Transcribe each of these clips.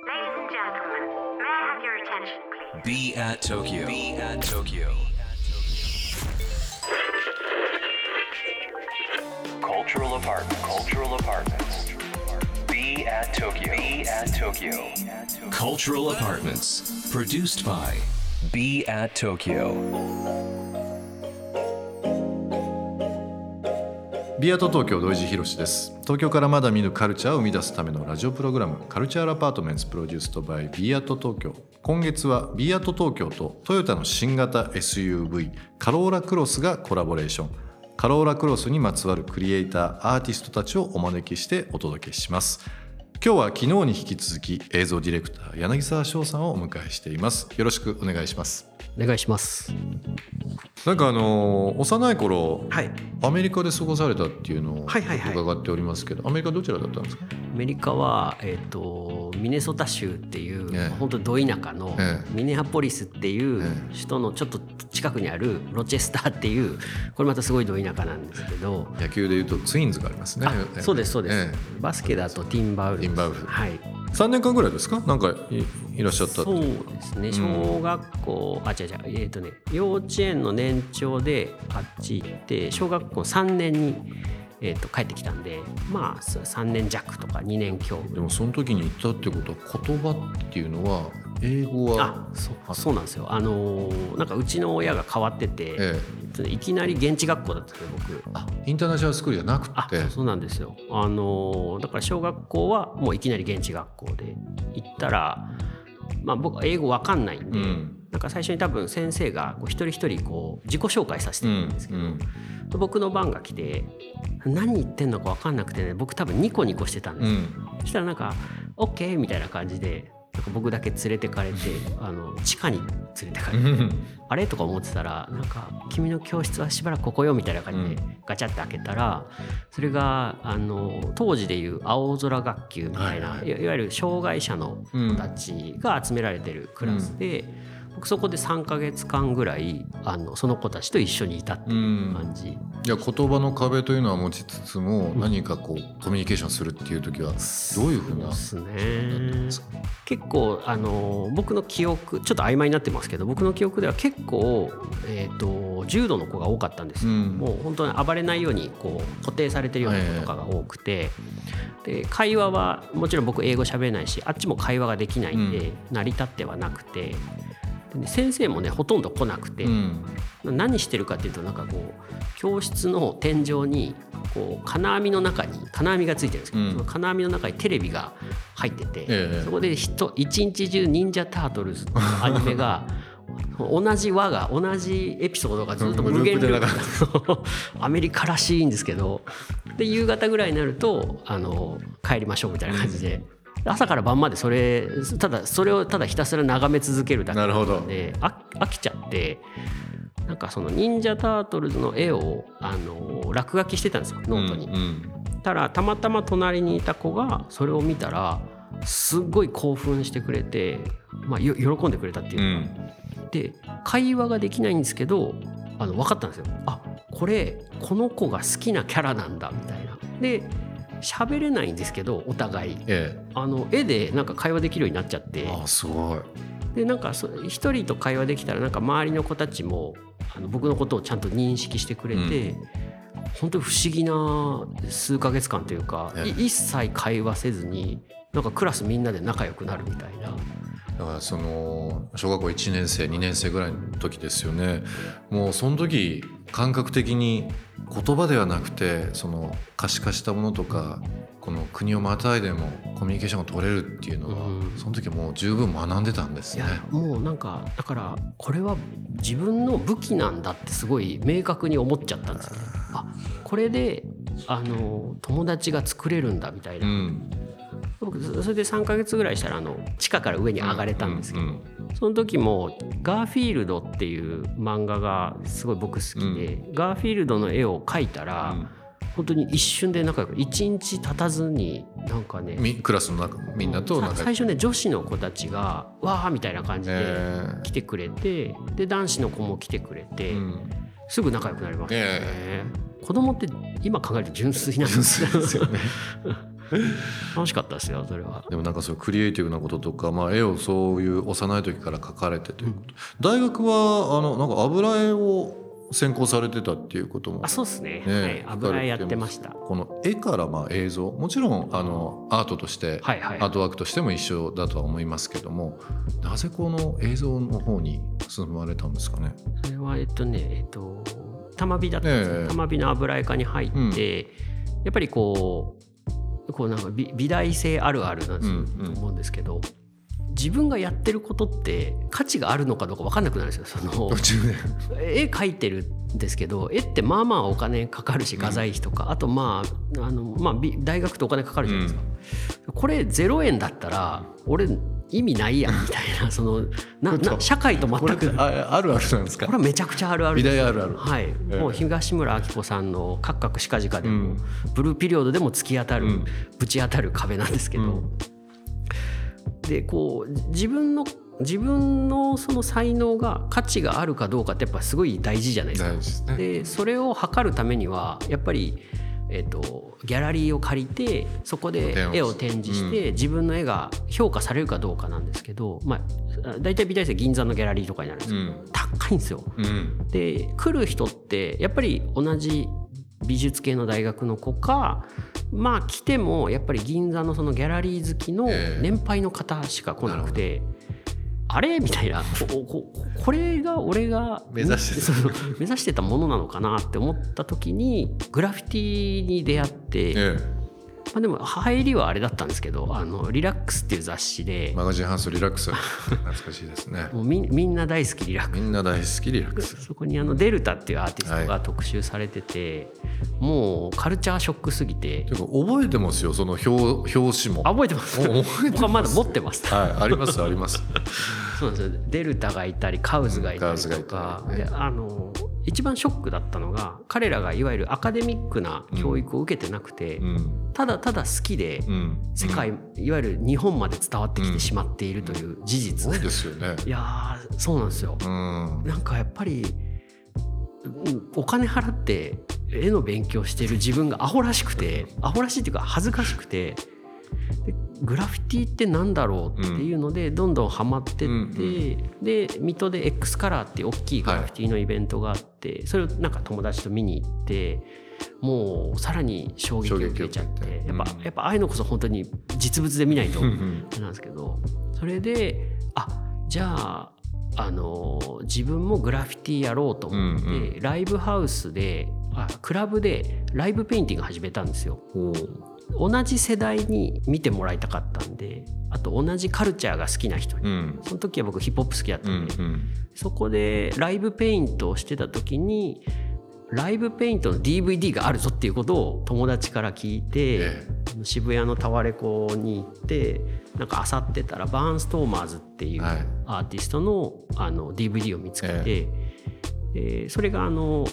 Ladies and gentlemen, may I have your attention, please? Be at Tokyo. Be at Tokyo. Cultural apartment. Cultural apartments. Be at Tokyo. Be at Tokyo. Cultural apartments. Produced by Be at Tokyo. ビアと東京土井地博です。東京からまだ見ぬカルチャーを生み出すためのラジオプログラムカルチャーアパートメンツプロデュースとバイビアート東京。今月はビアート東京とトヨタの新型 SUV カローラクロスがコラボレーション。カローラクロスにまつわるクリエイターアーティストたちをお招きしてお届けします。今日は昨日に引き続き映像ディレクター柳沢翔さんをお迎えしています。よろしくお願いします。お願いします。なんかあの幼い頃はい。アメリカで過ごされたっていうのをはいはいはい。伺っておりますけど、アメリカどちらだったんですか？アメリカは、えっ、と、ミネソタ州っていう、ええ。本当ど田舎の、ええ。ミネアポリスっていうえ。首都のちょっと近くにあるロチェスターっていう、これまたすごいど田舎なんですけど。野球でいうとツインズがありますね。あそうですそうです、えバスケだとティンバウルティンバウルはい。え3年間ぐらいですか？なんかいいらっしゃったってそうですね。小学校、あ違う違う。えっ、とね幼稚園の年長であっち行って小学校3年に、えー、と帰ってきたんでまあ3年弱とか2年強。でもその時に行ったってことは言葉っていうのは英語は？あそうなんですよ。あのーなんかうちの親が変わってて、えいきなり現地学校だったんですよ僕。あインターナショナルスクールじゃなくあてそうそうなんですよ。あのーだから小学校はもういきなり現地学校で行ったらまあ僕は英語わかんないんで、うん。なんか最初に多分先生がこう一人一人こう自己紹介させてうんるんですけど、うん僕の番が来て何言ってんのか分かんなくてね僕多分ニコニコしてたんですよ、うん。そしたらなんか「OK」みたいな感じでなんか僕だけ連れてかれてあの地下に連れてかれて、あれ？とか思ってたらなんか「君の教室はしばらくここよ」みたいな感じでガチャって開けたらそれがあの当時でいう青空学級みたいな、はいはい。いわゆる障害者の子たちが集められてるクラスで、僕そこで3ヶ月間ぐらいあのその子たちと一緒にいたっていう感じ。いや言葉の壁というのは持ちつつも、何かこうコミュニケーションするっていう時はどういうふうなですね。結構あの僕の記憶ちょっと曖昧になってますけど僕の記憶では結構、えー、と重度の子が多かったんですよ、うん。もう本当に暴れないようにこう固定されてるような子とかが多くて、で会話はもちろん僕英語喋れないしあっちも会話ができないんで、成り立ってはなくてでね先生もねほとんど来なくて、うん。何してるかっていうとなんかこう教室の天井にこう金網の中に金網がついてるんですけど、うん。その金網の中にテレビが入ってて、ええ。そこで人一日中「忍者タートルズ」っていう アニメが同じ輪が同じエピソードがずっと無限ループアメリカらしいんですけどで夕方ぐらいになるとあの帰りましょうみたいな感じで。朝から晩までそれただそれをただひたすら眺め続けるだけなので飽飽きちゃってなんかその忍者タートルズの絵をあの落書きしてたんですよノートに。うん。たらたまたま隣にいた子がそれを見たらすっごい興奮してくれて、まあ、よ喜んでくれたっていううか、ん。で会話ができないんですけどあの分かったんですよ。あこれこの子が好きなキャラなんだみたいな。で喋れないんですけどお互い。えあの絵でなんか会話できるようになっちゃって。えあすごい。でなんかそ一人と会話できたらなんか周りの子たちもあの僕のことをちゃんと認識してくれて、本当に不思議な数ヶ月間というか、えい一切会話せずになんかクラスみんなで仲良くなるみたいな。だからその小学校1年生2年生ぐらいの時ですよね。もうその時感覚的に言葉ではなくてその可視化したものとかこの国をまたいでもコミュニケーションが取れるっていうのは、うんその時もう十分学んでたんですね。もうなんかだからこれは自分の武器なんだってすごい明確に思っちゃったんですよね。あこれであの友達が作れるんだみたいな、うん、僕それで3ヶ月ぐらいしたらあの地下から上に上がれたんですけど、その時もガーフィールドっていう漫画がすごい僕好きで、ガーフィールドの絵を描いたら、うん。本当に一瞬で仲良く一日経たずになんかねみクラスの中みんなと最初ね女子の子たちが「わー」みたいな感じでえー。来てくれてで男子の子も来てくれて、うん。すぐ仲良くなりましたね、え子供って今考えると純粋なんですよね 楽しかったですよそれは。でもなんかそういうクリエイティブなこととか、まあ、絵をそういう幼い時から描かれてということ、大学はあのなんか油絵を専攻されてたっていうことも。あそうですね。ねはい、油絵やってました。この絵からまあ映像。もちろんあのアートとして、はいはい。アートワークとしても一緒だとは思いますけども。なぜこの映像の方に進まれたんですかね？それはえっとねえっと玉美だったんですよ、ええ。玉美の油絵科に入って、やっぱりこうこうなんか美美大生あるあるなんですよ、うんうん。と思うんですけど自分がやってることって価値があるのかどうか分かんなくなるんですよ。その 絵描いてるんですけど絵ってまあまあお金かかるし画材費とか、あとまああの、まあ、び大学ってお金かかるじゃないですか、これ0円だったら俺意味ないやんみたいな。そのなな社会と全く。ああるあるなんですか？これはめちゃくちゃあるあるあるある。はい、ええ。もう東村明子さんの「カクカクしかじか」でも、うんブルーピリオドでも突き当たる、うんぶち当たる壁なんですけど、うんでこう自分の自分のその才能が価値があるかどうかってやっぱすごい大事じゃないですか。ですねでそれを測るためにはやっぱり、えー、とギャラリーを借りてそこで絵を展示して、自分の絵が評価されるかどうかなんですけど、まあ、大体美大生銀座のギャラリーとかになるんですけど、うん高いんですよ。うんで来る人ってやっぱり同じ美術系の大学の子かまあ来てもやっぱり銀座のそのギャラリー好きのええ年配の方しか来なくて。あれ？みたいな。こここれが俺が目指して目指してたものなのかなって思った時にグラフィティに出会って、ええまあ、でも入りはあれだったんですけど「あのリラックス」っていう雑誌でマガジンハウスリラックス。懐かしいですね。もうみみんな大好きリラックス。みんな大好きリラックス。そこにあのデルタっていうアーティストはい。が特集されてて、もうカルチャーショックすぎて。ていうか覚えてますよその表表紙も。あ覚えてます。僕はまだ持ってます。はいありますあります。そうなんですよ。デルタがいたりカウズがいたりとか、であの一番ショックだったのが彼らがいわゆるアカデミックな教育を受けてなくて、うん。ただただ好きでうん。世界、いわゆる日本まで伝わってきてしまっているという事実、そうですよね。いやーそうなんですよ、うん。なんかやっぱりうんお金払って絵の勉強してる自分がアホらしくてアホらしいっていうか恥ずかしくてでグラフィティってなんだろうっていうのでどんどんハマってって、うんで水戸で X カラーっていう大きいグラフィティのイベントがあって、それをなんか友達と見に行ってもうさらに衝撃を受けちゃってて。やっぱ、うん。やっぱああいうのこそ本当に実物で見ないと。うんなんですけどそれであじゃああの自分もグラフィティやろうと思って、うんライブハウスであクラブでライブペインティング始めたんですよ。お同じ世代に見てもらいたかったんであと同じカルチャーが好きな人に、うん。その時は僕ヒップホップ好きだったうんんで、うんそこでライブペイントをしてた時にライブペイントの DVD があるぞっていうことを友達から聞いて、え渋谷のタワレコに行ってなんか漁ってたらバーンストーマーズっていうはい。アーティストのあの DVD を見つけて、えーそれがあの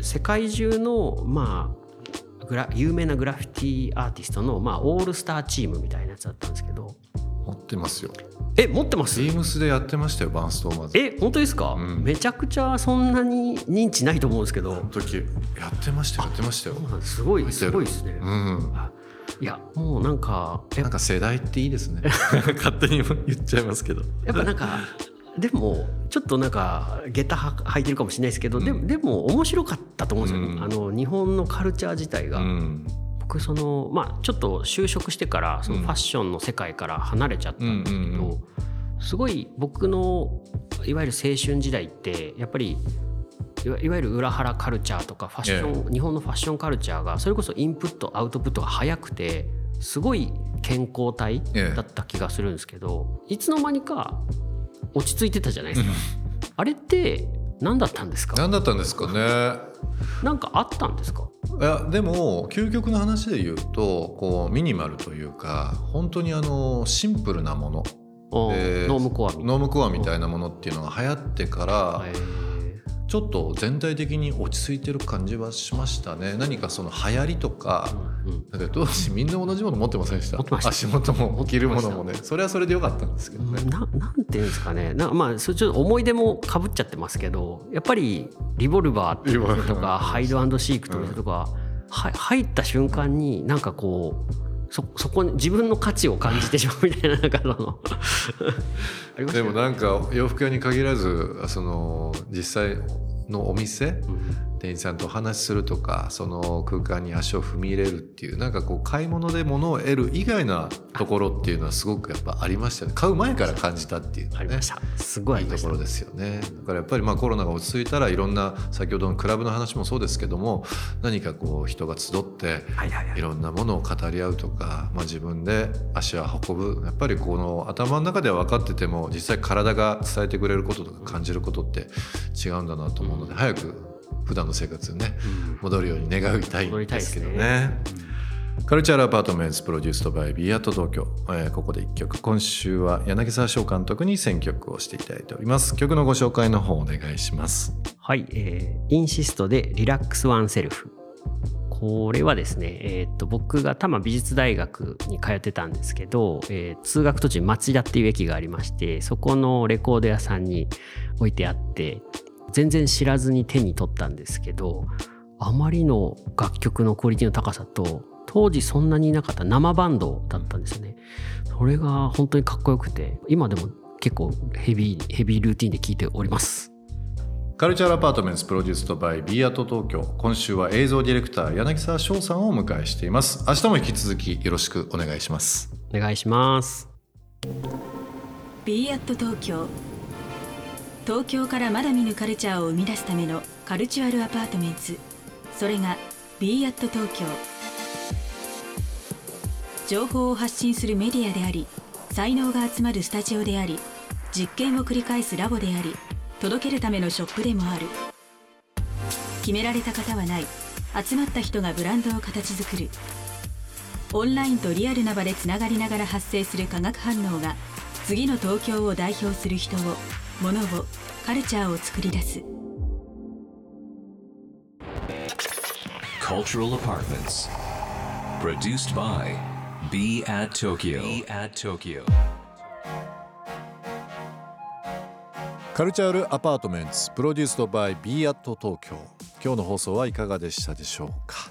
世界中のまあグラ有名なグラフィティアーティストの、まあ、オールスターチームみたいなやつだったんですけど。持ってますよ。え持ってます？ビームスでやってましたよバーンストーマーズ。え本当ですか、うん。めちゃくちゃそんなに認知ないと思うんですけど。時やってましたよやってましたよ。すごいすごいですね、うん。あいやもうなんかえ。なんか世代っていいですね。勝手に言っちゃいますけど。やっぱなんかでもちょっとなんか下駄は履いてるかもしれないですけど、でもでも面白かったと思うんですよ、うん。あの日本のカルチャー自体が、うん。僕そのまあちょっと就職してからそのファッションの世界から離れちゃったんですけど、うんうんうん。すごい僕のいわゆる青春時代ってやっぱりいわいわゆる裏腹カルチャーとかファッション、日本のファッションカルチャーがそれこそインプットアウトプットが早くてすごい健康体ええ。だった気がするんですけど、いつの間にか落ち着いてたじゃないですか。あれって何だったんですか？何だったんですかね。なんかあったんですか？いやでも究極の話で言うとこうミニマルというか本当にあのシンプルなもの。ノームコアみたいな。ノームコアみたいなものっていうのが流行ってからちょっと全体的に落ち着いてる感じはしましたね。何かその流行りとかうんうん。だって当時みんな同じもの持ってませんでした？足元も着るものもね。それはそれでよかったんですけどね、ななんていうんですかね。なまあそれちょっと思い出もかぶっちゃってますけどやっぱりリボルバーっていう店とかハイドシークという店とか、は入った瞬間になんかこうそそこに自分の価値を感じてしまうみたいななんかその。でもなんか洋服屋に限らずその実際のお店、うん店員さんとお話しするとかその空間に足を踏み入れるっていうなんかこう買い物で物を得る以外なところっていうのはすごくやっぱありましたね。買う前から感じたっていう、ね、ありました。すごいいいところですよね。だからやっぱりまあコロナが落ち着いたらいろんな先ほどのクラブの話もそうですけども何かこう人が集っていろんなものを語り合うとか、まあ、自分で足を運ぶ。やっぱりこの頭の中では分かってても実際体が伝えてくれることとか感じることって違うんだなと思うので早く普段の生活にね、戻るように願いたいんですけどね。 Culture Apartment produced by BE AT TOKYO、えー、ここで1曲。今週は柳沢翔監督に選曲をしていただいております。曲のご紹介の方お願いします。はい、えー、 Insist で Relax Oneself。これはですね、えー、と僕が多摩美術大学に通ってたんですけど、えー、通学途中町田っていう駅がありましてそこのレコード屋さんに置いてあって全然知らずに手に取ったんですけどあまりの楽曲のクオリティの高さと当時そんなにいなかった生バンドだったんですね。それが本当にかっこよくて今でも結構ヘビーヘビールーティンで聴いております。 Culture Apartment produced by BE AT TOKYO。今週は映像ディレクター柳沢翔さんをお迎えしています。明日も引き続きよろしくお願いします。お願いします。ビーアット東京東京からまだ見ぬカルチャーを生み出すための cultural apartment それが b アット東京情報を発信するメディアであり才能が集まるスタジオであり実験を繰り返すラボであり届けるためのショップでもある。決められた型はない。集まった人がブランドを形作る。オンラインとリアルな場でつながりながら発生する化学反応が次の東京を代表する人を物をカルチャーを作り出す。Cultural Apartments. Produced by Be at Tokyo, Be at Tokyo. カルチャールアパートメントプロデュースドバイ Be at 東京今日の放送はいかがでしたでしょうか？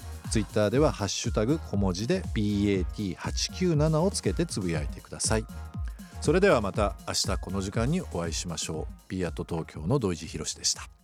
ツイッターではハッシュタグ小文字で BAT897 をつけてつぶやいてください。それではまた明日この時間にお会いしましょう。B アット東京の土井地博でした。